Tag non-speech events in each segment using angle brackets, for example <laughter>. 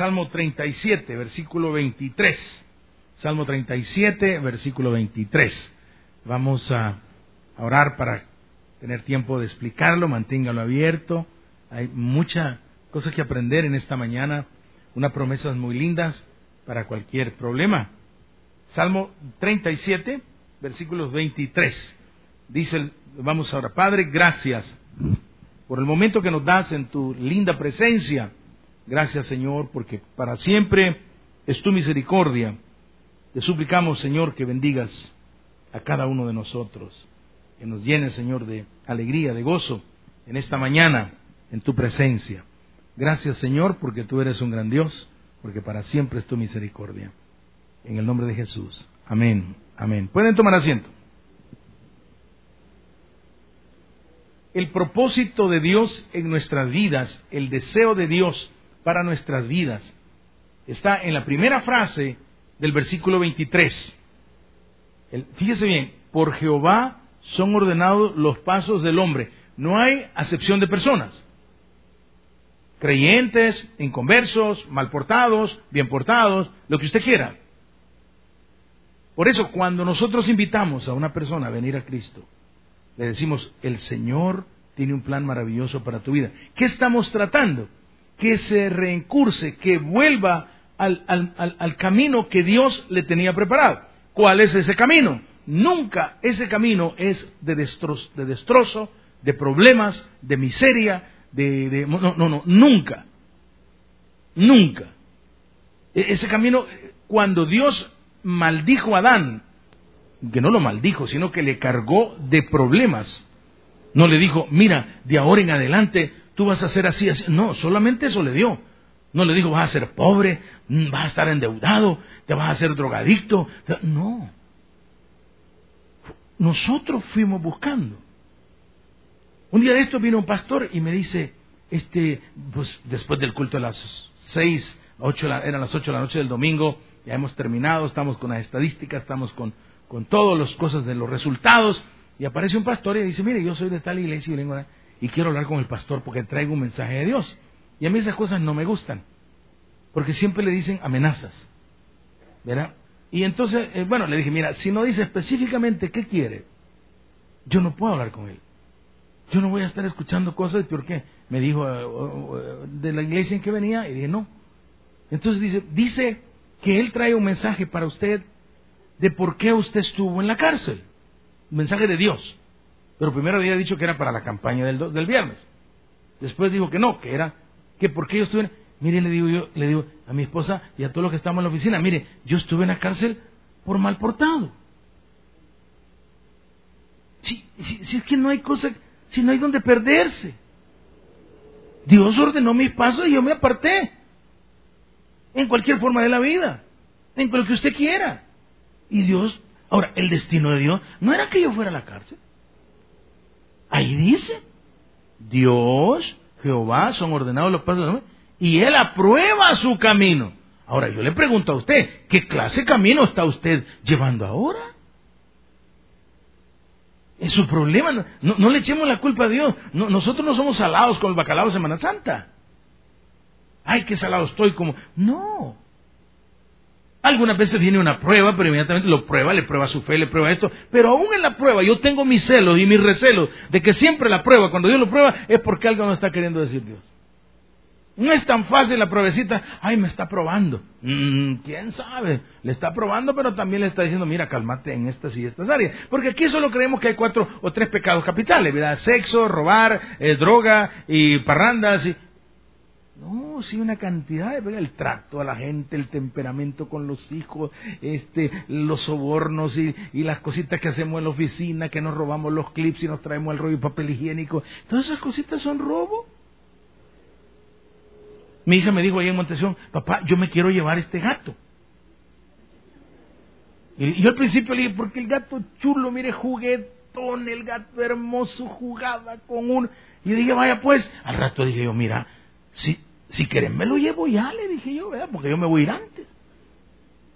Salmo 37, versículo 23. Salmo 37, versículo 23. Vamos a orar para tener tiempo de explicarlo, manténgalo abierto. Hay mucha cosa que aprender en esta mañana, unas promesas muy lindas para cualquier problema. Salmo 37, versículos 23. Dice, vamos ahora, Padre, gracias por el momento que nos das en tu linda presencia. Gracias, Señor, porque para siempre es tu misericordia. Te suplicamos, Señor, que bendigas a cada uno de nosotros, que nos llenes, Señor, de alegría, de gozo en esta mañana, en tu presencia. Gracias, Señor, porque tú eres un gran Dios, porque para siempre es tu misericordia. En el nombre de Jesús. Amén. Amén. Pueden tomar asiento. El propósito de Dios en nuestras vidas, el deseo de Dios para nuestras vidas, está en la primera frase del versículo 23. fíjese bien, por Jehová son ordenados los pasos del hombre. No hay acepción de personas. Creyentes, inconversos, mal portados, bien portados, lo que usted quiera. Por eso, cuando nosotros invitamos a una persona a venir a Cristo, le decimos, el Señor tiene un plan maravilloso para tu vida. ¿Qué estamos tratando? Que se reincurse, que vuelva al, camino que Dios le tenía preparado. ¿Cuál es ese camino? Nunca ese camino es de, destrozo, de, destrozo, de problemas, de miseria, de, No, no, no, nunca. Nunca. E, ese camino, cuando Dios maldijo a Adán, que no lo maldijo, sino que le cargó de problemas, no le dijo, mira, de ahora en adelante tú vas a ser así, así. No, solamente eso le dio. No le dijo, vas a ser pobre, mm, vas a estar endeudado, te vas a hacer drogadicto. No. Nosotros fuimos buscando. Un día de esto vino un pastor y me dice, este, pues después del culto de las seis, ocho, eran las ocho de la noche del domingo, ya hemos terminado, estamos con las estadísticas, estamos con, con todas las cosas de los resultados, y aparece un pastor y dice, mire, yo soy de tal iglesia y, y quiero hablar con el pastor porque traigo un mensaje de Dios. Y a mí esas cosas no me gustan, porque siempre le dicen amenazas. ¿Verdad? Y entonces, eh, bueno, le dije, mira, si no dice específicamente qué quiere, yo no puedo hablar con él. Yo no voy a estar escuchando cosas, ¿por qué? Me dijo eh, de la iglesia en que venía y dije, no. Entonces dice, dice que él trae un mensaje para usted de por qué usted estuvo en la cárcel. Un mensaje de Dios. Pero primero había dicho que era para la campaña del, del viernes. Después dijo que no, que era que porque yo estuve, mire, le digo yo, le digo a mi esposa y a todos los que estamos en la oficina, mire, yo estuve en la cárcel por mal portado. Si, si, es que no hay cosa, si no hay donde perderse. Dios ordenó mis pasos y yo me aparté. En cualquier forma de la vida. En lo que usted quiera. Y Dios, ahora, el destino de Dios no era que yo fuera a la cárcel. Ahí dice, Dios Jehová son ordenados los pasos y él aprueba su camino. Ahora yo le pregunto a usted, ¿qué clase de camino está usted llevando ahora? Es su problema, no, le echemos la culpa a Dios. nosotros no somos salados con el bacalao de Semana Santa. Ay, qué salado estoy como... No, algunas veces viene una prueba, pero inmediatamente lo prueba, le prueba su fe, le prueba esto. Pero aún en la prueba yo tengo mis celos y mis recelos de que siempre la prueba, cuando Dios lo prueba, es porque algo no está queriendo decir Dios. No es tan fácil la pruebecita, ay, me está probando. Mm, ¿Quién sabe? Le está probando, pero también le está diciendo, mira, cálmate en estas y estas áreas. Porque aquí solo creemos que hay cuatro o tres pecados capitales, ¿verdad? Sexo, robar, eh, droga y parrandas. Y... No, sí, una cantidad de el trato a la gente, el temperamento con los hijos, este, los sobornos y, las cositas que hacemos en la oficina, que nos robamos los clips y nos traemos el rollo de papel higiénico. Todas esas cositas son robo. Mi hija me dijo ahí en Montesión, papá, yo me quiero llevar este gato. Y yo al principio le dije, porque el gato chulo, mire, juguetón, el gato hermoso, jugaba con uno. Y yo dije, vaya pues, al rato dije yo, mira, si, si quieren me lo llevo ya, le dije yo, ¿verdad? Porque yo me voy a ir antes.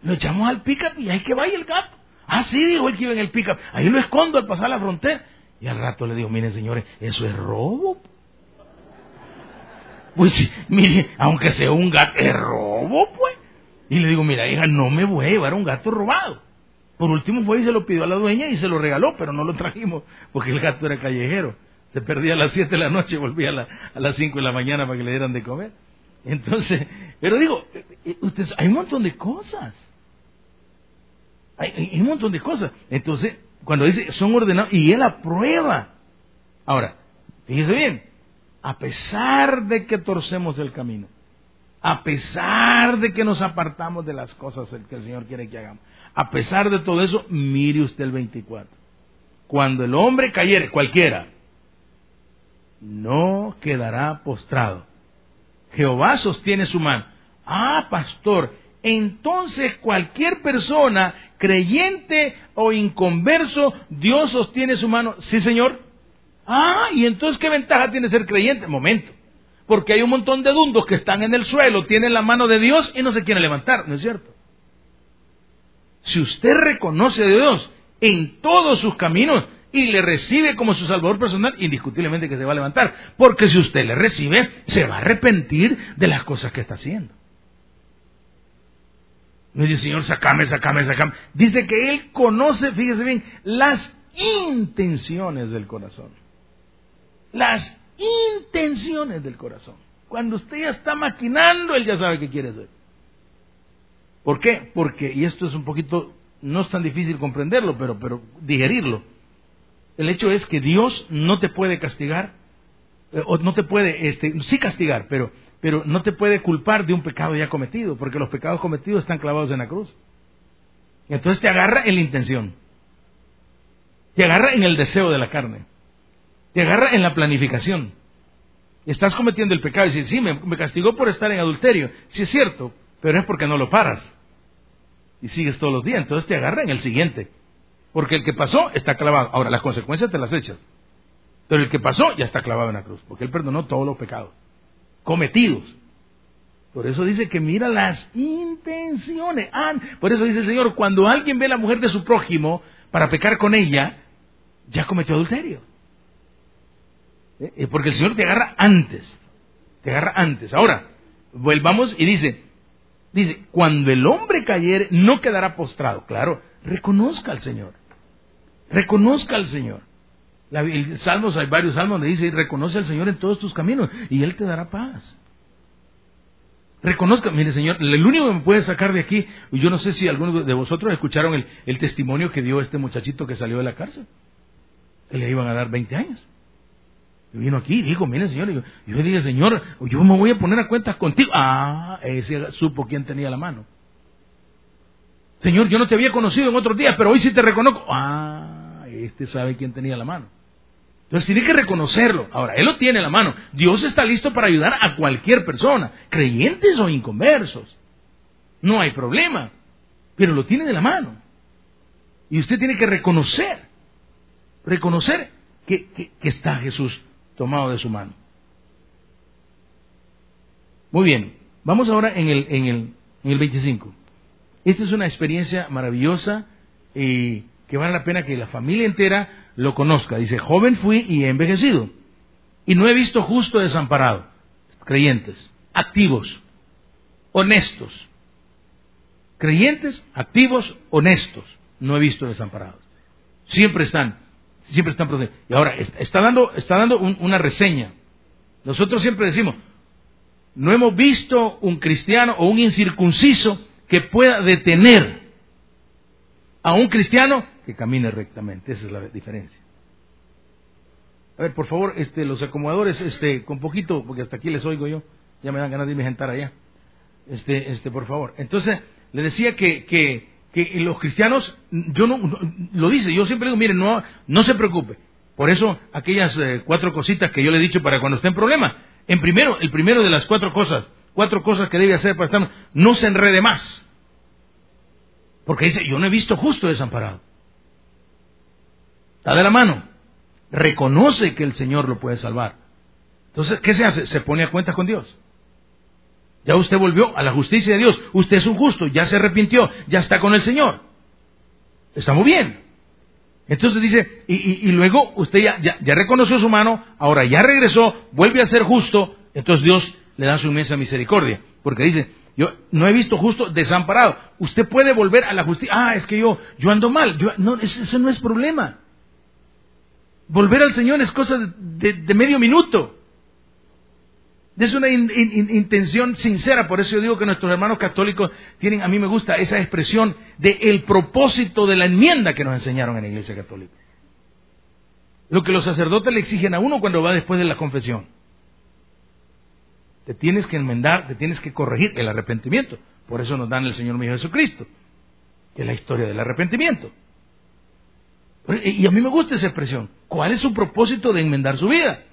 Lo echamos al pickup y ahí que vaya el gato. Ah, sí, dijo el que iba en el pickup. Ahí lo escondo al pasar la frontera. Y al rato le digo, miren señores, eso es robo. Pues mire, aunque sea un gato, es robo, pues. Y le digo, mira, hija, no me voy a llevar un gato robado. Por último fue y se lo pidió a la dueña y se lo regaló, pero no lo trajimos porque el gato era callejero. Se perdía a las 7 de la noche y volvía a, a las 5 de la mañana para que le dieran de comer. Entonces, pero digo, eh, eh, ustedes, hay un montón de cosas. Hay, hay, un montón de cosas. Entonces, cuando dice son ordenados, y él aprueba. Ahora, fíjese bien, a pesar de que torcemos el camino, a pesar de que nos apartamos de las cosas que el Señor quiere que hagamos, a pesar de todo eso, mire usted el 24. Cuando el hombre cayere, cualquiera, no quedará postrado. Jehová sostiene su mano. Ah, pastor, entonces cualquier persona, creyente o inconverso, Dios sostiene su mano. Sí, Señor. Ah, y entonces ¿qué ventaja tiene ser creyente? Momento. Porque hay un montón de dundos que están en el suelo, tienen la mano de Dios y no se quieren levantar, ¿no es cierto? Si usted reconoce a Dios en todos sus caminos y le recibe como su salvador personal, indiscutiblemente que se va a levantar. Porque si usted le recibe, se va a arrepentir de las cosas que está haciendo. No dice, Señor, sacame, sacame, sacame. Dice que Él conoce, fíjese bien, las intenciones del corazón. Las intenciones del corazón. Cuando usted ya está maquinando, Él ya sabe qué quiere hacer. ¿Por qué? Porque, y esto es un poquito, no es tan difícil comprenderlo, pero, pero digerirlo. El hecho es que Dios no te puede castigar, eh, o no te puede, este, sí castigar, pero, pero no te puede culpar de un pecado ya cometido, porque los pecados cometidos están clavados en la cruz. Entonces te agarra en la intención, te agarra en el deseo de la carne, te agarra en la planificación. Estás cometiendo el pecado y dices, sí, me, me castigó por estar en adulterio. Sí es cierto, pero es porque no lo paras. Y sigues todos los días, entonces te agarra en el siguiente. Porque el que pasó está clavado. Ahora, las consecuencias te las echas. Pero el que pasó ya está clavado en la cruz, porque Él perdonó todos los pecados cometidos. Por eso dice que mira las intenciones. Ah, por eso dice el Señor, cuando alguien ve a la mujer de su prójimo para pecar con ella, ya cometió adulterio. ¿Eh? Porque el Señor te agarra antes. Te agarra antes. Ahora, volvamos y dice, Dice, cuando el hombre cayere, no quedará postrado. Claro, reconozca al Señor. Reconozca al Señor. La, el salmos, hay varios salmos donde dice, reconoce al Señor en todos tus caminos y Él te dará paz. Reconozca, mire Señor, el único que me puede sacar de aquí, yo no sé si algunos de vosotros escucharon el, testimonio que dio este muchachito que salió de la cárcel, que le iban a dar 20 años vino aquí y dijo, mire señor, yo, yo dije, señor, yo me voy a poner a cuentas contigo. Ah, ese supo quién tenía la mano. Señor, yo no te había conocido en otros días, pero hoy sí te reconozco. Ah, este sabe quién tenía la mano. Entonces tiene que reconocerlo. Ahora, él lo tiene en la mano. Dios está listo para ayudar a cualquier persona, creyentes o inconversos. No hay problema, pero lo tiene de la mano. Y usted tiene que reconocer, reconocer que, está Jesús tomado de su mano. Muy bien, vamos ahora en el, en el, en el 25. Esta es una experiencia maravillosa y que vale la pena que la familia entera lo conozca. Dice, joven fui y he envejecido y no he visto justo desamparado. Creyentes, activos, honestos. Creyentes, activos, honestos. No he visto desamparados. Siempre están siempre están protegidos. Y ahora, está dando, está dando una reseña. Nosotros siempre decimos, no hemos visto un cristiano o un incircunciso que pueda detener a un cristiano que camine rectamente. Esa es la diferencia. A ver, por favor, este, los acomodadores, este, con poquito, porque hasta aquí les oigo yo, ya me dan ganas de irme a sentar allá. Este, este, por favor. Entonces, le decía que, que que los cristianos, yo no, lo dice, yo siempre digo, miren, no, no se preocupe. Por eso, aquellas eh, cuatro cositas que yo le he dicho para cuando esté en problema. En primero, el primero de las cuatro cosas, cuatro cosas que debe hacer para estar, no se enrede más. Porque dice, yo no he visto justo desamparado. Está de la mano. Reconoce que el Señor lo puede salvar. Entonces, ¿qué se hace? Se pone a cuenta con Dios. Ya usted volvió a la justicia de Dios. Usted es un justo, ya se arrepintió, ya está con el Señor. Está muy bien. Entonces dice, y, luego usted ya, reconoció su mano, ahora ya regresó, vuelve a ser justo, entonces Dios le da su inmensa misericordia. Porque dice, yo no he visto justo desamparado. Usted puede volver a la justicia. Ah, es que yo, yo ando mal. Yo, no, ese, no es problema. Volver al Señor es cosa de, medio minuto. Es una intención sincera, por eso yo digo que nuestros hermanos católicos tienen, a mí me gusta esa expresión de el propósito de la enmienda que nos enseñaron en la Iglesia Católica. Lo que los sacerdotes le exigen a uno cuando va después de la confesión. Te tienes que enmendar, te tienes que corregir el arrepentimiento. Por eso nos dan el Señor mío Jesucristo, que es la historia del arrepentimiento. Y a mí me gusta esa expresión. ¿Cuál es su propósito de enmendar su vida?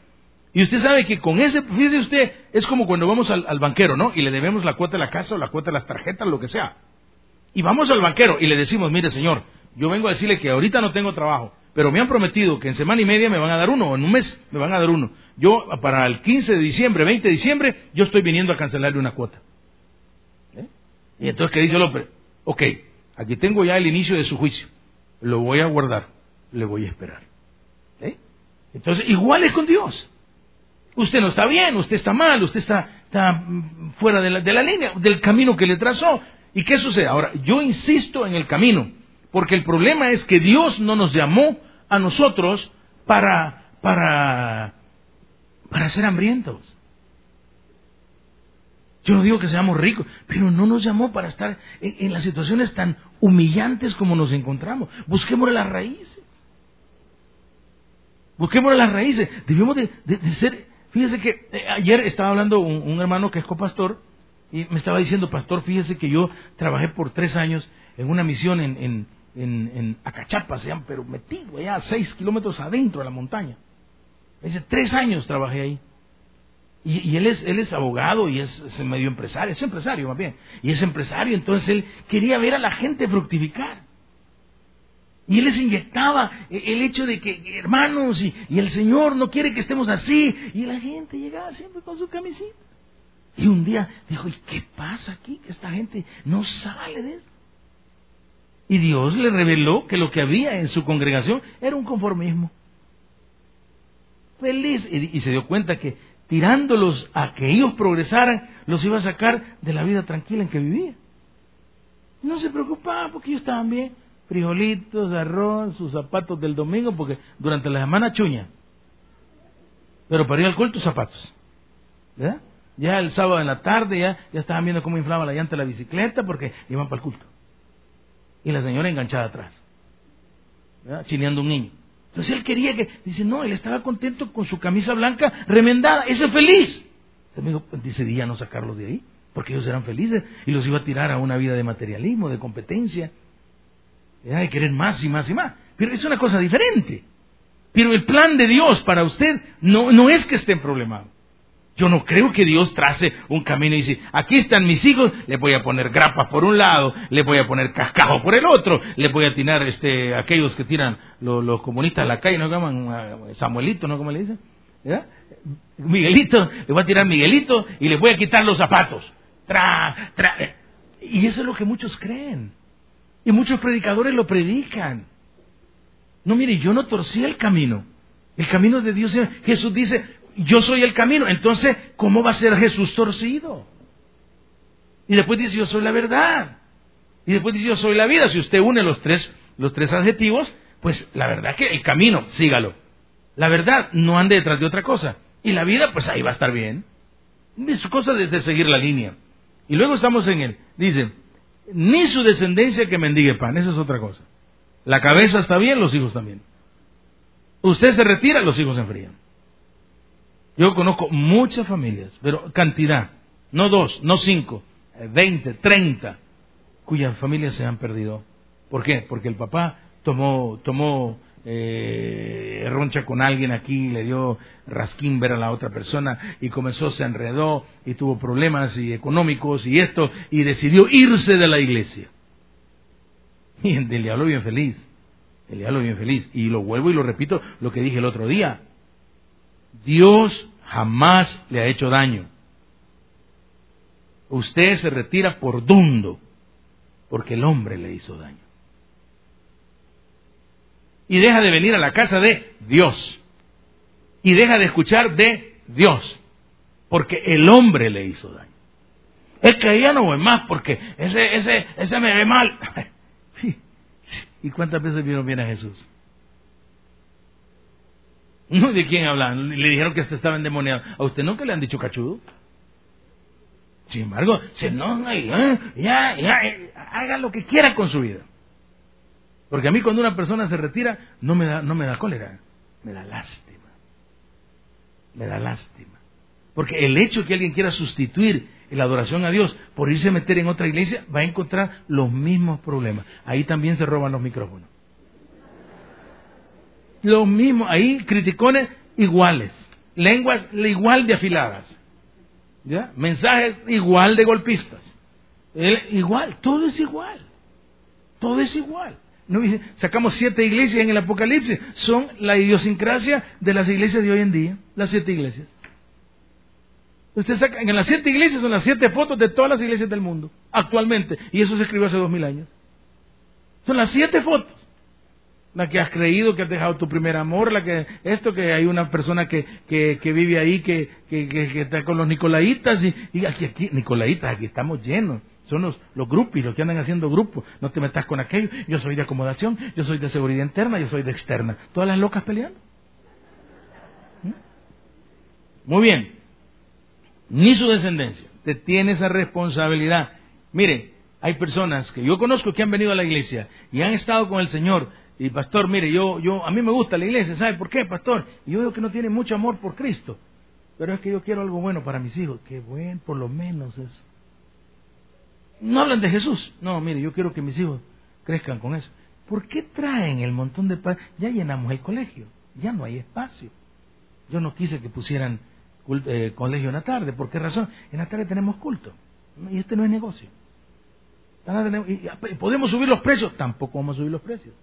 Y usted sabe que con ese, fíjese usted, es como cuando vamos al, banquero, ¿no? Y le debemos la cuota de la casa o la cuota de las tarjetas, lo que sea. Y vamos al banquero y le decimos, mire señor, yo vengo a decirle que ahorita no tengo trabajo, pero me han prometido que en semana y media me van a dar uno, o en un mes me van a dar uno. Yo, para el 15 de diciembre, 20 de diciembre, yo estoy viniendo a cancelarle una cuota. ¿Eh? Y entonces, ¿qué dice López? Ok, aquí tengo ya el inicio de su juicio. Lo voy a guardar, le voy a esperar. ¿Eh? Entonces, igual es con Dios. Usted no está bien, usted está mal, usted está, fuera de la, línea, del camino que le trazó. ¿Y qué sucede? Ahora, yo insisto en el camino. Porque el problema es que Dios no nos llamó a nosotros para, para, para ser hambrientos. Yo no digo que seamos ricos, pero no nos llamó para estar en, las situaciones tan humillantes como nos encontramos. Busquemos las raíces. Busquemos las raíces. Debemos de, ser... Fíjese que eh, ayer estaba hablando un, hermano que es copastor y me estaba diciendo, pastor, fíjese que yo trabajé por tres años en una misión en, en, en Acachapa, se llama, pero metido allá, seis kilómetros adentro de la montaña. Dice, tres años trabajé ahí. Y, él, es, él es abogado y es, medio empresario, es empresario más bien. Y es empresario, entonces él quería ver a la gente fructificar. Y él les inyectaba el hecho de que, hermanos, y, y, el Señor no quiere que estemos así. Y la gente llegaba siempre con su camisita. Y un día dijo, ¿y qué pasa aquí? Que esta gente no sale de eso. Y Dios le reveló que lo que había en su congregación era un conformismo. Feliz. Y, se dio cuenta que tirándolos a que ellos progresaran, los iba a sacar de la vida tranquila en que vivían. No se preocupaban porque ellos estaban bien. Frijolitos, arroz, sus zapatos del domingo, porque durante la semana chuña. Pero para ir al culto, zapatos. ¿Verdad? Ya el sábado en la tarde ya, ya estaban viendo cómo inflaba la llanta de la bicicleta porque iban para el culto y la señora enganchada atrás, chineando un niño. Entonces él quería que, dice, no, él estaba contento con su camisa blanca remendada, ese es feliz. Entonces pues, decidía no sacarlos de ahí, porque ellos eran felices y los iba a tirar a una vida de materialismo, de competencia, de querer más y más y más. Pero es una cosa diferente. Pero el plan de Dios para usted no, no es que estén problemados. Yo no creo que Dios trace un camino y dice, aquí están mis hijos, le voy a poner grapas por un lado, le voy a poner cascajo por el otro, le voy a tirar este, aquellos que tiran los, comunistas a la calle, ¿no llaman? Samuelito, ¿no? ¿Cómo le dicen? Miguelito, le voy a tirar Miguelito y le voy a quitar los zapatos. Tra, tra. Y eso es lo que muchos creen. Y muchos predicadores lo predican. No, mire, yo no torcí el camino. El camino de Dios, Jesús dice, yo soy el camino. Entonces, ¿cómo va a ser Jesús torcido? Y después dice, yo soy la verdad. Y después dice, yo soy la vida. Si usted une los tres, los tres adjetivos, pues la verdad que el camino, sígalo. La verdad, no ande detrás de otra cosa. Y la vida, pues ahí va a estar bien. Es cosa de, de seguir la línea. Y luego estamos en él. Dice, ni su descendencia que mendigue pan. Esa es otra cosa. La cabeza está bien, los hijos también. Usted se retira, los hijos se enfrían. Yo conozco muchas familias, pero cantidad, no dos, no cinco, eh, veinte, treinta, cuyas familias se han perdido. ¿Por qué? Porque el papá tomó, tomó eh, roncha con alguien aquí, le dio rasquín ver a la otra persona y comenzó, se enredó y tuvo problemas y económicos y esto y decidió irse de la iglesia. <laughs> Y el diablo bien feliz, el diablo bien feliz. Y lo vuelvo y lo repito lo que dije el otro día. Dios jamás le ha hecho daño. Usted se retira por dundo, porque el hombre le hizo daño. Y deja de venir a la casa de Dios. Y deja de escuchar de Dios. porque el hombre le hizo daño. Es que ya no voy más porque ese, ese, ese me ve mal. <laughs> ¿Y cuántas veces vieron bien a Jesús? No, ¿De quién hablan? Le dijeron que este estaba endemoniado. ¿A usted nunca le han dicho cachudo? Sin embargo, se enoja y ¿eh? ya, ya, eh, haga lo que quiera con su vida. Porque a mí cuando una persona se retira, no me da, no me da cólera, me da lástima. Me da lástima. Porque el hecho que alguien quiera sustituir la adoración a Dios por irse a meter en otra iglesia, va a encontrar los mismos problemas. Ahí también se roban los micrófonos. Los mismos, ahí criticones iguales, lenguas igual de afiladas, ¿ya? mensajes igual de golpistas. igual, todo es igual. Todo es igual. ¿No? Sacamos siete iglesias en el Apocalipsis. Son la idiosincrasia de las iglesias de hoy en día. Las siete iglesias. Usted saca, en las siete iglesias son las siete fotos de todas las iglesias del mundo, actualmente. Y eso se escribió hace dos mil años. Son las siete fotos. La que has creído, que has dejado tu primer amor, la que, esto que hay una persona que, que, que vive ahí, que, que, está con los nicolaitas, y, y, aquí, aquí, nicolaitas, aquí estamos llenos. Son los, los grupos, los que andan haciendo grupos. No te metas con aquello. Yo soy de acomodación, yo soy de seguridad interna, yo soy de externa. Todas las locas peleando. ¿Mm? Muy bien ni su descendencia. Te tiene esa responsabilidad. Mire, hay personas que yo conozco que han venido a la iglesia y han estado con el Señor. Y pastor, mire, yo, yo, a mí me gusta la iglesia, ¿sabe por qué, pastor? Y yo veo que no tiene mucho amor por Cristo. Pero es que yo quiero algo bueno para mis hijos. Qué bueno, por lo menos eso. No hablan de Jesús. No, mire, yo quiero que mis hijos crezcan con eso. ¿Por qué traen el montón de paz? Ya llenamos el colegio, ya no hay espacio. Yo no quise que pusieran eh, colegio en la tarde. ¿Por qué razón? En la tarde tenemos culto. Y este no es negocio. ¿Podemos subir los precios? Tampoco vamos a subir los precios.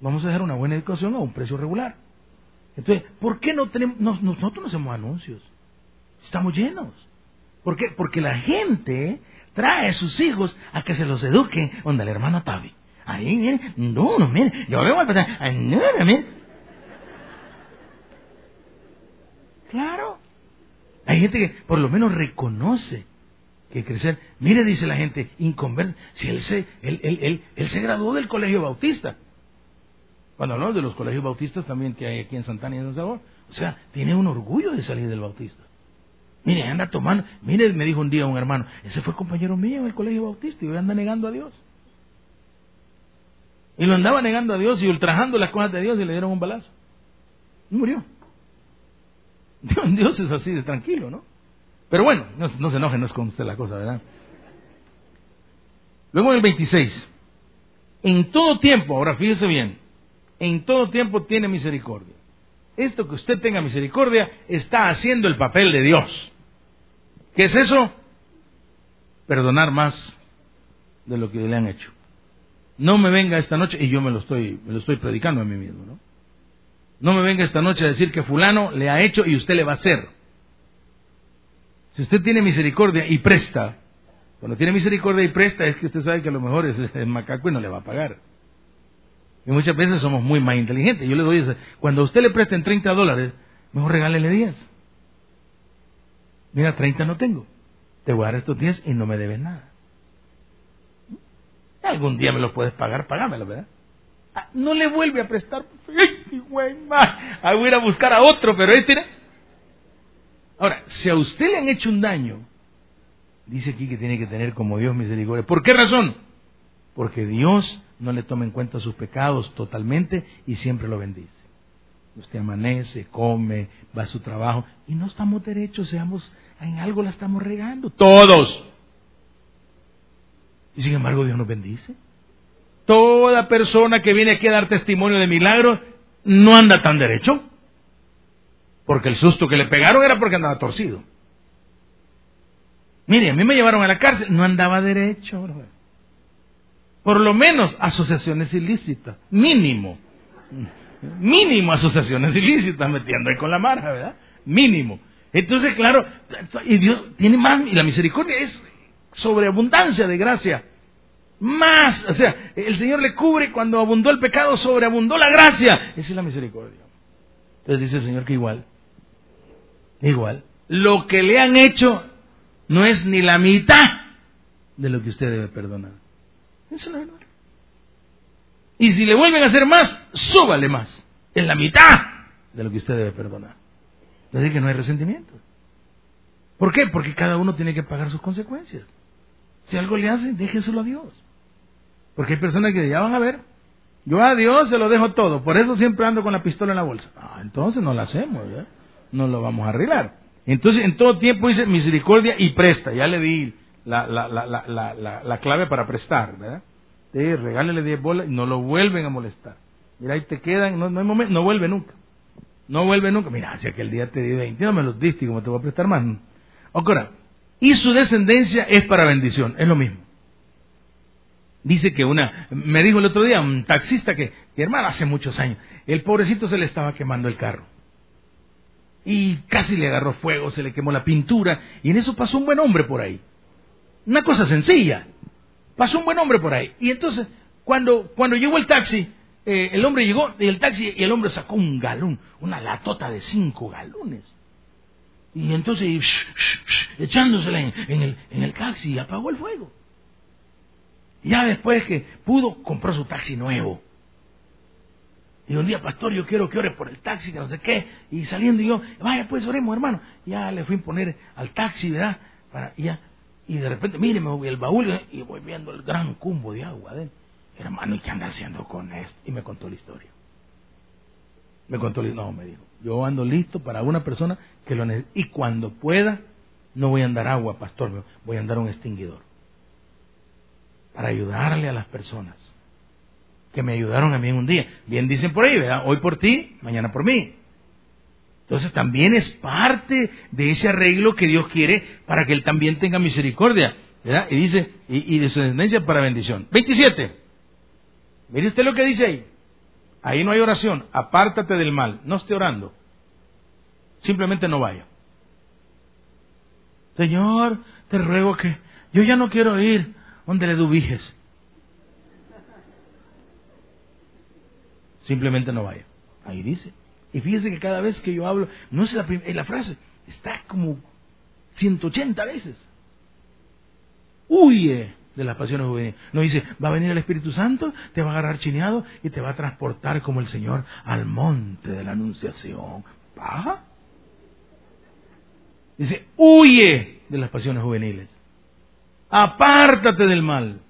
Vamos a dejar una buena educación a un precio regular. Entonces, ¿por qué no tenemos, nosotros no hacemos anuncios? Estamos llenos. ¿Por qué? Porque la gente trae sus hijos a que se los eduquen donde la hermana Tavi. Ahí, miren, no, no, miren, yo veo a pasar, no, no, miren, Claro. Hay gente que por lo menos reconoce que crecer. Mire, dice la gente, inconverso. Si él se, él, él, él, se graduó del colegio bautista. Cuando hablamos de los colegios bautistas también que hay aquí en Santana y en San Salvador. O sea, tiene un orgullo de salir del bautista. Mire, anda tomando. Mire, me dijo un día un hermano, ese fue compañero mío en el colegio bautista y hoy anda negando a Dios. Y lo andaba negando a Dios y ultrajando las cosas de Dios y le dieron un balazo. Y murió. <laughs> Dios es así de tranquilo, ¿no? Pero bueno, no, se enojen, no es con usted la cosa, ¿verdad? Luego en el 26, en todo tiempo, ahora fíjese bien, en todo tiempo tiene misericordia. Esto que usted tenga misericordia está haciendo el papel de Dios. ¿Qué es eso? Perdonar más de lo que le han hecho. No me venga esta noche, y yo me lo estoy, me lo estoy predicando a mí mismo, ¿no? No me venga esta noche a decir que fulano le ha hecho y usted le va a hacer. Si usted tiene misericordia y presta, cuando tiene misericordia y presta es que usted sabe que a lo mejor es el macaco y no le va a pagar. Y muchas veces somos muy más inteligentes. Yo le doy cuando a usted le presten 30 dólares, mejor regálele 10. Mira, 30 no tengo. Te voy a dar estos 10 y no me debes nada. Algún día me lo puedes pagar, pagámelo, ¿verdad? Ah, no le vuelve a prestar. ¡Ay, güey, ah, voy a ir a buscar a otro, pero este Ahora, si a usted le han hecho un daño, dice aquí que tiene que tener como Dios misericordia. ¿Por qué razón? Porque Dios no le toma en cuenta sus pecados totalmente y siempre lo bendice. Usted amanece, come, va a su trabajo y no estamos derechos, seamos, en algo la estamos regando. Todos. Y sin embargo Dios nos bendice. Toda persona que viene aquí a dar testimonio de milagros no anda tan derecho. Porque el susto que le pegaron era porque andaba torcido. Mire, a mí me llevaron a la cárcel, no andaba derecho. Por lo menos asociaciones ilícitas, mínimo. Mínimo asociaciones ilícitas metiendo ahí con la mara, ¿verdad? Mínimo. Entonces, claro, y Dios tiene más, y la misericordia es sobreabundancia de gracia más, o sea, el Señor le cubre cuando abundó el pecado, sobreabundó la gracia. Esa es la misericordia. Entonces dice el Señor que igual, igual, lo que le han hecho no es ni la mitad de lo que usted debe perdonar. Y si le vuelven a hacer más, súbale más. En la mitad de lo que usted debe perdonar. Entonces que no hay resentimiento. ¿Por qué? Porque cada uno tiene que pagar sus consecuencias. Si algo le hacen, déjeselo a Dios. Porque hay personas que ya van a ver, yo a Dios se lo dejo todo, por eso siempre ando con la pistola en la bolsa. Ah, entonces no lo hacemos, no lo vamos a arreglar. Entonces en todo tiempo dice misericordia y presta, ya le di la, la, la, la clave para prestar, ¿verdad? Sí, regálele 10 bolas y no lo vuelven a molestar. Mira, ahí te quedan, no, no hay momento, no vuelve nunca. No vuelve nunca. Mira, si aquel día te di 20, no me los diste, como te voy a prestar más? Ahora, y su descendencia es para bendición, es lo mismo. Dice que una, me dijo el otro día un taxista que, que hermano, hace muchos años, el pobrecito se le estaba quemando el carro. Y casi le agarró fuego, se le quemó la pintura, y en eso pasó un buen hombre por ahí. Una cosa sencilla. Pasó un buen hombre por ahí. Y entonces, cuando, cuando llegó el taxi, eh, el hombre llegó y el taxi y el hombre sacó un galón, una latota de cinco galones. Y entonces, echándosela en, el, en el taxi, y apagó el fuego. Ya después que pudo, compró su taxi nuevo. Y un día, pastor, yo quiero que ore por el taxi, que no sé qué. Y saliendo yo, vaya, pues oremos, hermano. Ya le fui a poner al taxi, ¿verdad? Para, y, ya, y de repente, mire, me voy al baúl y voy viendo el gran cumbo de agua. ¿eh? Hermano, ¿y qué anda haciendo con esto? Y me contó la historia. Me contó, no, me dijo, yo ando listo para una persona que lo necesite. Y cuando pueda, no voy a andar agua, pastor, voy a andar un extinguidor. Para ayudarle a las personas que me ayudaron a mí un día. Bien dicen por ahí, ¿verdad? Hoy por ti, mañana por mí. Entonces también es parte de ese arreglo que Dios quiere para que Él también tenga misericordia. ¿verdad? Y dice, y, y de su descendencia para bendición. 27. Mire usted lo que dice ahí. Ahí no hay oración. Apártate del mal. No esté orando. Simplemente no vaya. Señor, te ruego que yo ya no quiero ir donde le dubijes. Simplemente no vaya. Ahí dice. Y fíjese que cada vez que yo hablo, no es la, la frase, está como 180 veces. Huye de las pasiones juveniles. No dice, va a venir el Espíritu Santo, te va a agarrar chineado y te va a transportar como el Señor al monte de la Anunciación. ¿Paja? Dice, huye de las pasiones juveniles. Apártate del mal.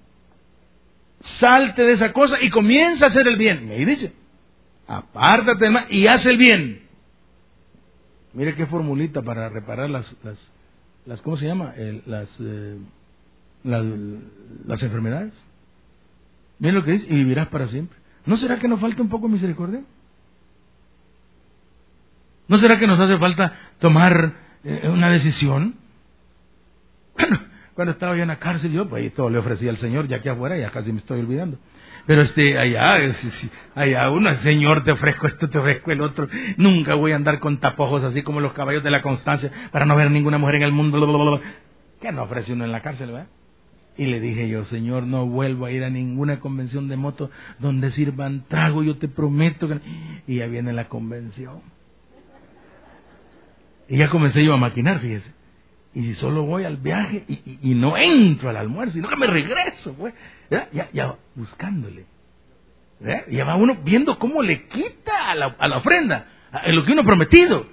Salte de esa cosa y comienza a hacer el bien. Y dice, apártate del y haz el bien. Mire qué formulita para reparar las, las, las ¿cómo se llama? las, eh, las, enfermedades. Miren lo que dice, y vivirás para siempre. ¿No será que nos falta un poco de misericordia? ¿No será que nos hace falta tomar eh, una decisión? Bueno, cuando estaba yo en la cárcel, yo pues todo le ofrecía al Señor, ya que afuera, ya casi me estoy olvidando. Pero este, allá, allá, uno, Señor, te ofrezco esto, te ofrezco el otro. Nunca voy a andar con tapojos así como los caballos de la constancia para no ver ninguna mujer en el mundo. ¿Qué no ofrece uno en la cárcel, verdad? Y le dije yo, Señor, no vuelvo a ir a ninguna convención de moto donde sirvan trago, yo te prometo que... Y ya viene la convención. Y ya comencé yo a maquinar, fíjese. Y si solo voy al viaje y, no entro al almuerzo, sino que me regreso, pues, ¿ya? Ya, buscándole. ¿ya? ya va uno viendo cómo le quita a la, a la ofrenda, a lo que uno ha prometido.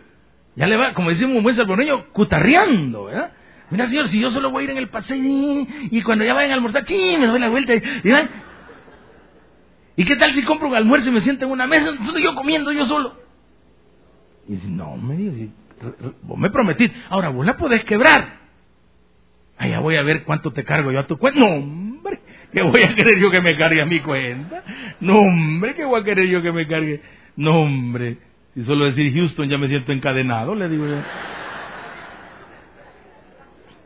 Ya le va, como decimos un buen salvadoreño, cutarreando, ¿verdad? Mira, señor, si yo solo voy a ir en el paseo y cuando ya vayan a almorzar, ¡ching! me doy la vuelta. Y, ¿Y qué tal si compro un almuerzo y me siento en una mesa? Estoy yo comiendo yo solo. Y dice, no, me dice, vos me prometiste. Ahora vos la podés quebrar. Allá voy a ver cuánto te cargo yo a tu cuenta. No, hombre, ¿qué voy a querer yo que me cargue a mi cuenta? No, hombre, ¿qué voy a querer yo que me cargue? No, hombre, si solo decir Houston ya me siento encadenado, le digo yo.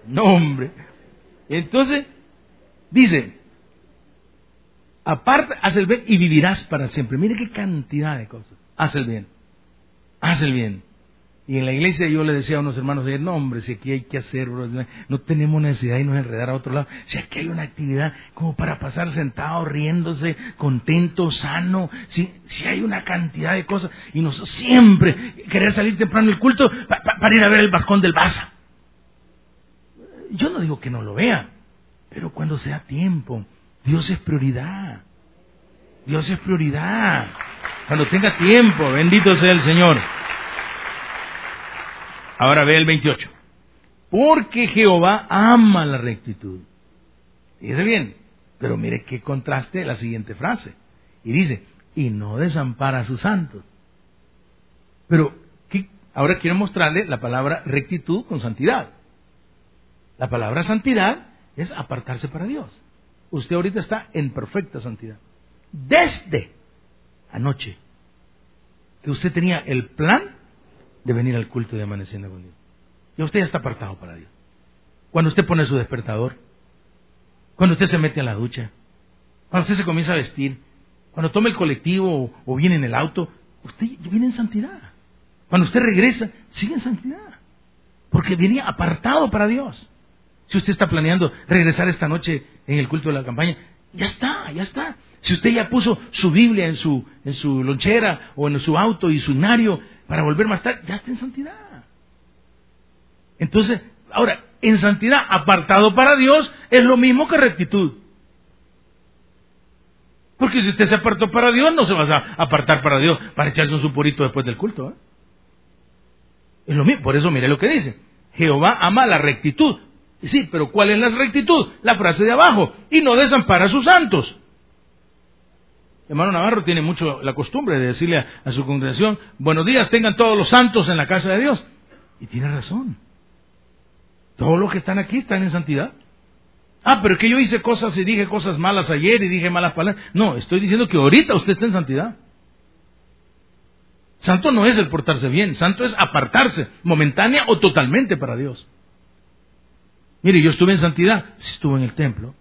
No, hombre. Entonces, dice, aparte, haz el bien y vivirás para siempre. Mire qué cantidad de cosas. Haz el bien. Haz el bien. Y en la iglesia yo le decía a unos hermanos, no hombre, si aquí hay que hacer, no tenemos necesidad de nos enredar a otro lado. Si aquí hay una actividad como para pasar sentado, riéndose, contento, sano, si, si hay una cantidad de cosas. Y nosotros siempre querer salir temprano del culto para ir a ver el balcón del Baza. Yo no digo que no lo vea, pero cuando sea tiempo, Dios es prioridad. Dios es prioridad. Cuando tenga tiempo, bendito sea el Señor. Ahora ve el 28. Porque Jehová ama la rectitud. Fíjese bien, pero mire qué contraste la siguiente frase. Y dice, y no desampara a sus santos. Pero ahora quiero mostrarle la palabra rectitud con santidad. La palabra santidad es apartarse para Dios. Usted ahorita está en perfecta santidad. Desde anoche que usted tenía el plan de venir al culto de amaneciendo con Dios. Y usted ya está apartado para Dios. Cuando usted pone su despertador, cuando usted se mete a la ducha, cuando usted se comienza a vestir, cuando toma el colectivo o, viene en el auto, usted viene en santidad. Cuando usted regresa, sigue en santidad. Porque venía apartado para Dios. Si usted está planeando regresar esta noche en el culto de la campaña, ya está, ya está. Si usted ya puso su Biblia en su, en su lonchera o en su auto y su inario para volver más tarde, ya está en santidad. Entonces, ahora, en santidad, apartado para Dios, es lo mismo que rectitud. Porque si usted se apartó para Dios, no se va a apartar para Dios para echarse un supurito después del culto. ¿eh? Es lo mismo, por eso mire lo que dice. Jehová ama la rectitud. Sí, pero ¿cuál es la rectitud? La frase de abajo. Y no desampara a sus santos. Hermano Navarro tiene mucho la costumbre de decirle a, su congregación, buenos días, tengan todos los santos en la casa de Dios. Y tiene razón. Todos los que están aquí están en santidad. Ah, pero que yo hice cosas y dije cosas malas ayer y dije malas palabras. No, estoy diciendo que ahorita usted está en santidad. Santo no es el portarse bien, santo es apartarse, momentánea o totalmente para Dios. Mire, yo estuve en santidad, estuve en el templo.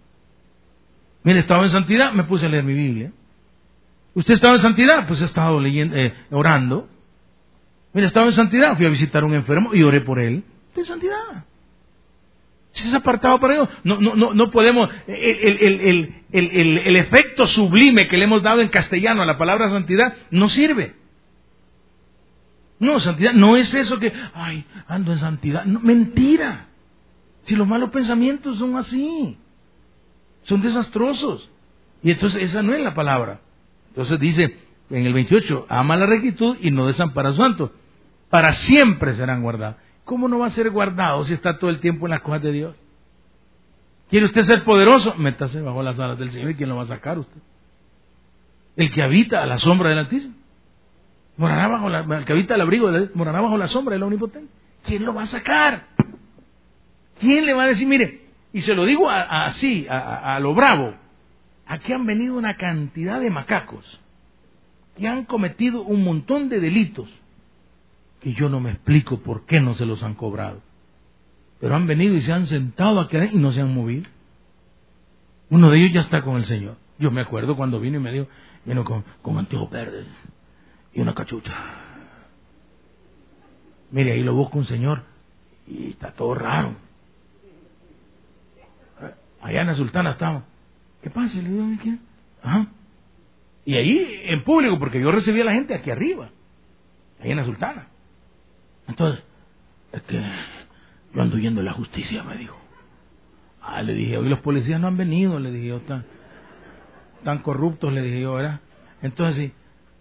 Mire, estaba en santidad, me puse a leer mi Biblia. ¿Usted estaba en santidad? Pues he estado leyendo, eh, orando. Mira, estaba en santidad, fui a visitar a un enfermo y oré por él. Está en santidad. Si es apartado para Dios, no, no, no, no podemos. El, el, efecto sublime que le hemos dado en castellano a la palabra santidad no sirve. No, santidad no es eso que, ay, ando en santidad. mentira. Si los malos pensamientos son así, son desastrosos. Y entonces esa no es la palabra. Entonces dice en el 28, ama la rectitud y no desampara a su santo. Para siempre serán guardados. ¿Cómo no va a ser guardado si está todo el tiempo en las cosas de Dios? ¿Quiere usted ser poderoso? Métase bajo las alas del Señor y ¿quién lo va a sacar usted? El que habita a la sombra del Altísimo. Morará bajo la, el que habita al abrigo, morará bajo la sombra del Omnipotente. ¿Quién lo va a sacar? ¿Quién le va a decir, mire, y se lo digo así, a lo bravo, aquí han venido una cantidad de macacos que han cometido un montón de delitos que yo no me explico por qué no se los han cobrado. Pero han venido y se han sentado aquí y no se han movido. Uno de ellos ya está con el Señor. Yo me acuerdo cuando vino y me dijo, vino con, con verdes y una cachucha. Mire, ahí lo busca un señor y está todo raro. Allá en la Sultana estamos. ¿Qué pasa? Le digo, ¿qué? Ajá. Y ahí en público, porque yo recibí a la gente aquí arriba, ahí en la Sultana. Entonces, es que yo ando yendo a la justicia, me dijo. Ah, le dije, hoy los policías no han venido, le dije yo, tan, tan corruptos, le dije yo, ¿verdad? Entonces,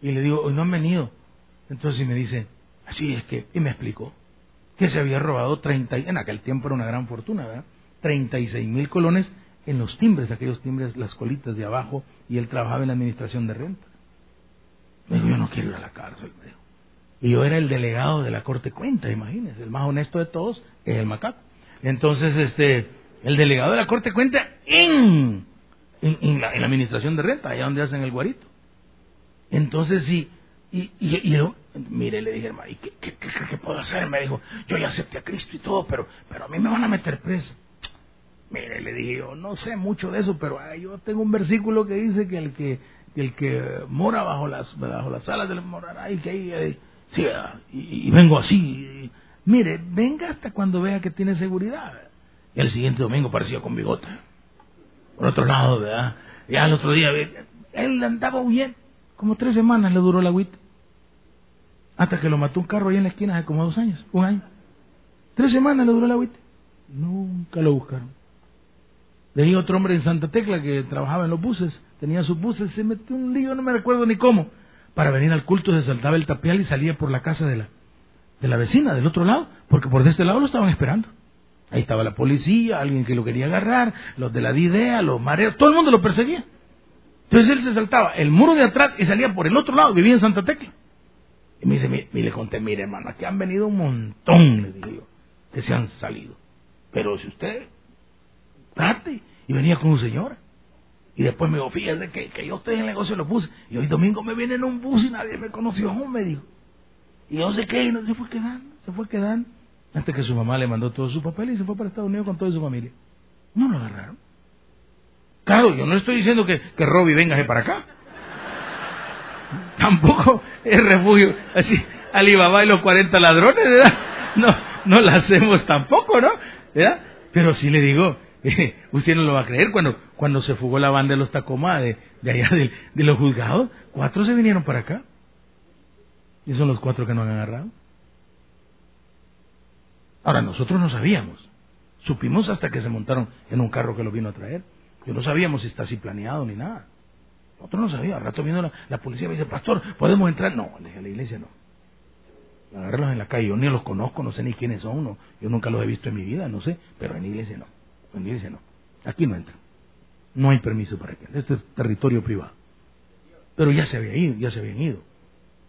y le digo, hoy no han venido. Entonces me dice, así es que, y me explicó, que se había robado 30, en aquel tiempo era una gran fortuna, ¿verdad? 36 mil colones en los timbres, aquellos timbres, las colitas de abajo, y él trabajaba en la administración de renta. Me dijo, yo no quiero ir a la cárcel, me dijo. Y yo era el delegado de la Corte Cuenta, imagínense, el más honesto de todos es el macaco. Entonces, este, el delegado de la Corte Cuenta en, en, la, administración de renta, allá donde hacen el guarito. Entonces, sí, y, y, yo, mire, le dije, hermano, ¿y qué, qué, qué, puedo hacer? Me dijo, yo ya acepté a Cristo y todo, pero, pero a mí me van a meter preso. Mire, le dije yo, no sé mucho de eso, pero yo tengo un versículo que dice que el que, el que mora bajo las, bajo las alas del morará y que ahí, Sí, y, vengo así. Mire, venga hasta cuando vea que tiene seguridad. Y el siguiente domingo parecía con bigote. Por otro lado, ¿verdad? Ya el otro día, él andaba huyendo. Como tres semanas le duró la agüita. Hasta que lo mató un carro ahí en la esquina hace como dos años, un año. Tres semanas le duró la agüita. Nunca lo buscaron. De otro hombre en Santa Tecla que trabajaba en los buses, tenía sus buses, se metió un lío, no me recuerdo ni cómo. Para venir al culto se saltaba el tapial y salía por la casa de la, de la vecina, del otro lado, porque por de este lado lo estaban esperando. Ahí estaba la policía, alguien que lo quería agarrar, los de la DIDEA, los mareos, todo el mundo lo perseguía. Entonces él se saltaba el muro de atrás y salía por el otro lado, vivía en Santa Tecla. Y me dice, y le conté, mire hermano, aquí han venido un montón, le dije yo, que se han salido. Pero si usted y venía con un señor. Y después me dijo, fíjate que, que yo estoy en el negocio de los buses. Y hoy domingo me viene en un bus y nadie me conoció, me dijo. Y yo sé qué, y no, se fue quedando, se fue quedando. Hasta que su mamá le mandó todo su papel y se fue para Estados Unidos con toda su familia. No lo agarraron. Claro, yo no estoy diciendo que, que Robbie venga para acá. <laughs> Tampoco es refugio así, Alibaba y los 40 ladrones, ¿verdad? No, no lo hacemos tampoco, ¿no? ¿verdad? Pero sí le digo, <laughs> usted no lo va a creer, cuando, cuando se fugó la banda de los Tacoma de, allá de, de, los juzgados, cuatro se vinieron para acá. Y son los cuatro que no han agarrado. Ahora, nosotros no sabíamos. Supimos hasta que se montaron en un carro que lo vino a traer. Yo no sabíamos si está así planeado ni nada. Nosotros no sabíamos. Al rato vino la, policía me dice, pastor, ¿podemos entrar? No, le dije, a la iglesia no. Agarrarlos en la calle. Yo ni los conozco, no sé ni quiénes son. No. Yo nunca los he visto en mi vida, no sé. Pero en la iglesia no. En iglesia no. Aquí no entra. No hay permiso para que Este es territorio privado. Pero ya se había ido, ya se habían ido.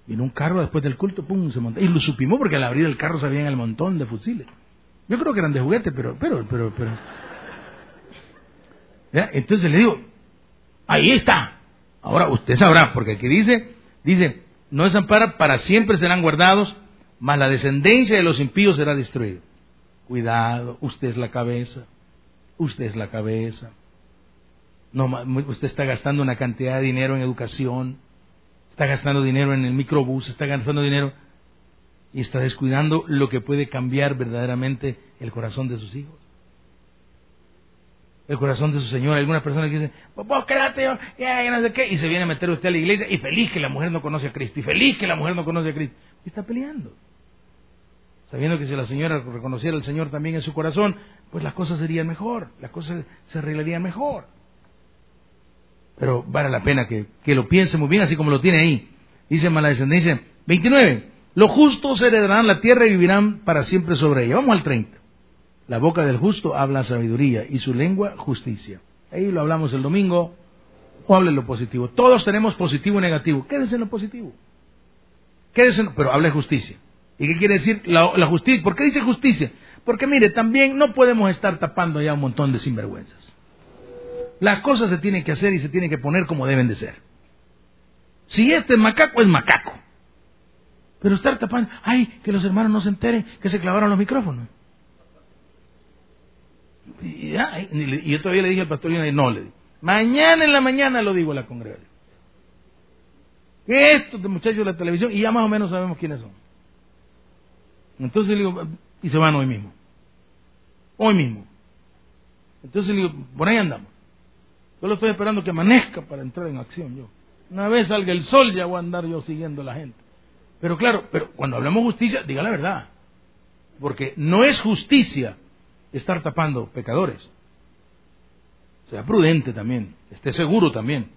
Vino un carro después del culto, pum, se montó. Y lo supimos porque al abrir el carro se el montón de fusiles. Yo creo que eran de juguete, pero, pero, pero, pero. Entonces le digo, ahí está. Ahora usted sabrá, porque aquí dice, dice, no desampara, para siempre serán guardados, mas la descendencia de los impíos será destruida. Cuidado, usted es la cabeza, usted es la cabeza. No, usted está gastando una cantidad de dinero en educación, está gastando dinero en el microbús, está gastando dinero y está descuidando lo que puede cambiar verdaderamente el corazón de sus hijos. El corazón de su señora. Algunas personas dicen, pues vos quédate, ya, no sé qué, y se viene a meter usted a la iglesia y feliz que la mujer no conoce a Cristo, y feliz que la mujer no conoce a Cristo. Y está peleando. Sabiendo que si la señora reconociera al Señor también en su corazón, pues las cosas serían mejor, las cosas se arreglarían mejor. Pero vale la pena que, que lo piense muy bien, así como lo tiene ahí. Dice mala descendencia 29. Los justos heredarán la tierra y vivirán para siempre sobre ella. Vamos al 30. La boca del justo habla sabiduría y su lengua justicia. Ahí lo hablamos el domingo. O hable lo positivo. Todos tenemos positivo y negativo. Quédese en lo positivo. Quédese en... Pero hable justicia. ¿Y qué quiere decir la, justicia? ¿Por qué dice justicia? Porque mire, también no podemos estar tapando ya un montón de sinvergüenzas. Las cosas se tienen que hacer y se tienen que poner como deben de ser. Si este es macaco, es macaco. Pero estar tapando, ay, que los hermanos no se enteren que se clavaron los micrófonos. Y, yo todavía le dije al pastor, no le digo. Mañana en la mañana lo digo a la congregación. Estos muchachos de la televisión, y ya más o menos sabemos quiénes son. Entonces le digo, y se van hoy mismo. Hoy mismo. Entonces le digo, por ahí andamos. Yo lo estoy esperando que amanezca para entrar en acción yo. Una vez salga el sol ya voy a andar yo siguiendo a la gente. Pero claro, pero cuando hablamos justicia, diga la verdad. Porque no es justicia estar tapando pecadores. Sea prudente también, esté seguro también.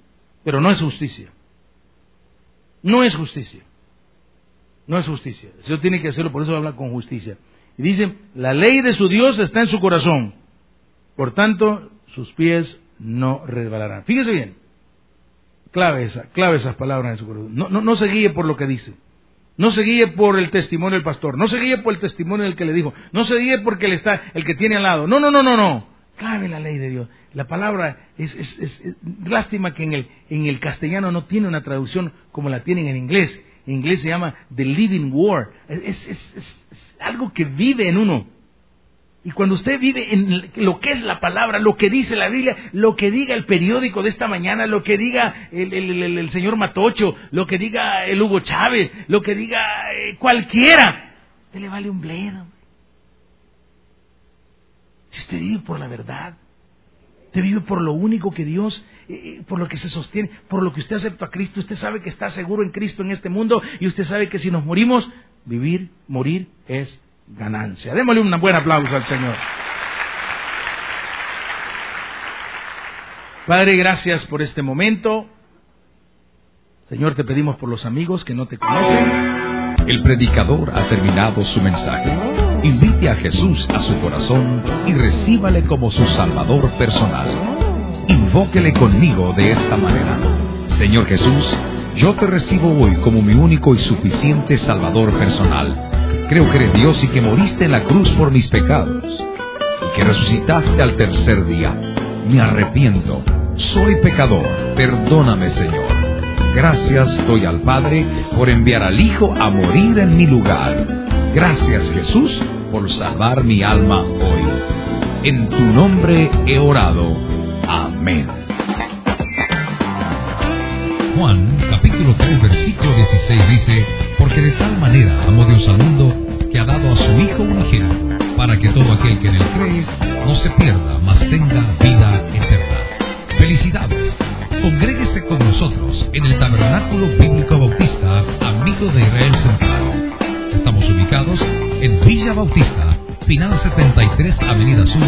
Pero no es justicia. No es justicia. No es justicia. Eso tiene que hacerlo, por eso habla con justicia. Y dice, la ley de su Dios está en su corazón. Por tanto, sus pies no resbalarán. Fíjese bien. Clave, esa, clave esas palabras en su corazón. No, no, no se guíe por lo que dice. No se guíe por el testimonio del pastor. No se guíe por el testimonio del que le dijo. No se guíe porque él está, el que tiene al lado. No, no, no, no, no. Clave la ley de Dios. La palabra es, es, es, lástima que en el, en el castellano no tiene una traducción como la tienen en inglés. En inglés se llama The Living Word. Es, algo que vive en uno. Y cuando usted vive en lo que es la palabra, lo que dice la Biblia, lo que diga el periódico de esta mañana, lo que diga el, señor Matocho, lo que diga el Hugo Chávez, lo que diga eh, cualquiera, usted le vale un bledo. Si usted vive por la verdad, usted vive por lo único que Dios, eh, eh, por lo que se sostiene, por lo que usted acepta a Cristo, usted sabe que está seguro en Cristo en este mundo y usted sabe que si nos morimos, vivir, morir es ganancia. Démosle un buen aplauso al Señor. Padre, gracias por este momento. Señor, te pedimos por los amigos que no te conocen. El predicador ha terminado su mensaje. Invite a Jesús a su corazón y recíbale como su Salvador personal. Invóquele conmigo de esta manera. Señor Jesús, yo te recibo hoy como mi único y suficiente Salvador personal. Creo que eres Dios y que moriste en la cruz por mis pecados y que resucitaste al tercer día. Me arrepiento. Soy pecador. Perdóname, Señor. Gracias doy al Padre por enviar al Hijo a morir en mi lugar. Gracias Jesús por salvar mi alma hoy. En tu nombre he orado. Amén. Juan capítulo 3 versículo 16 dice, porque de tal manera amó Dios al mundo que ha dado a su Hijo unigénito, para que todo aquel que en él cree no se pierda, mas tenga vida eterna. Felicidades. Congréguese con nosotros en el Tabernáculo Bíblico Bautista, amigo de Israel Central. Estamos ubicados en Villa Bautista, Final 73, Avenida Sur,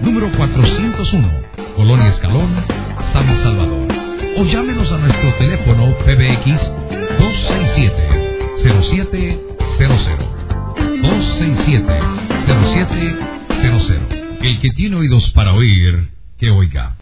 número 401, Colonia Escalón, San Salvador. O llámenos a nuestro teléfono PBX 267-0700. 267-0700. El que tiene oídos para oír, que oiga.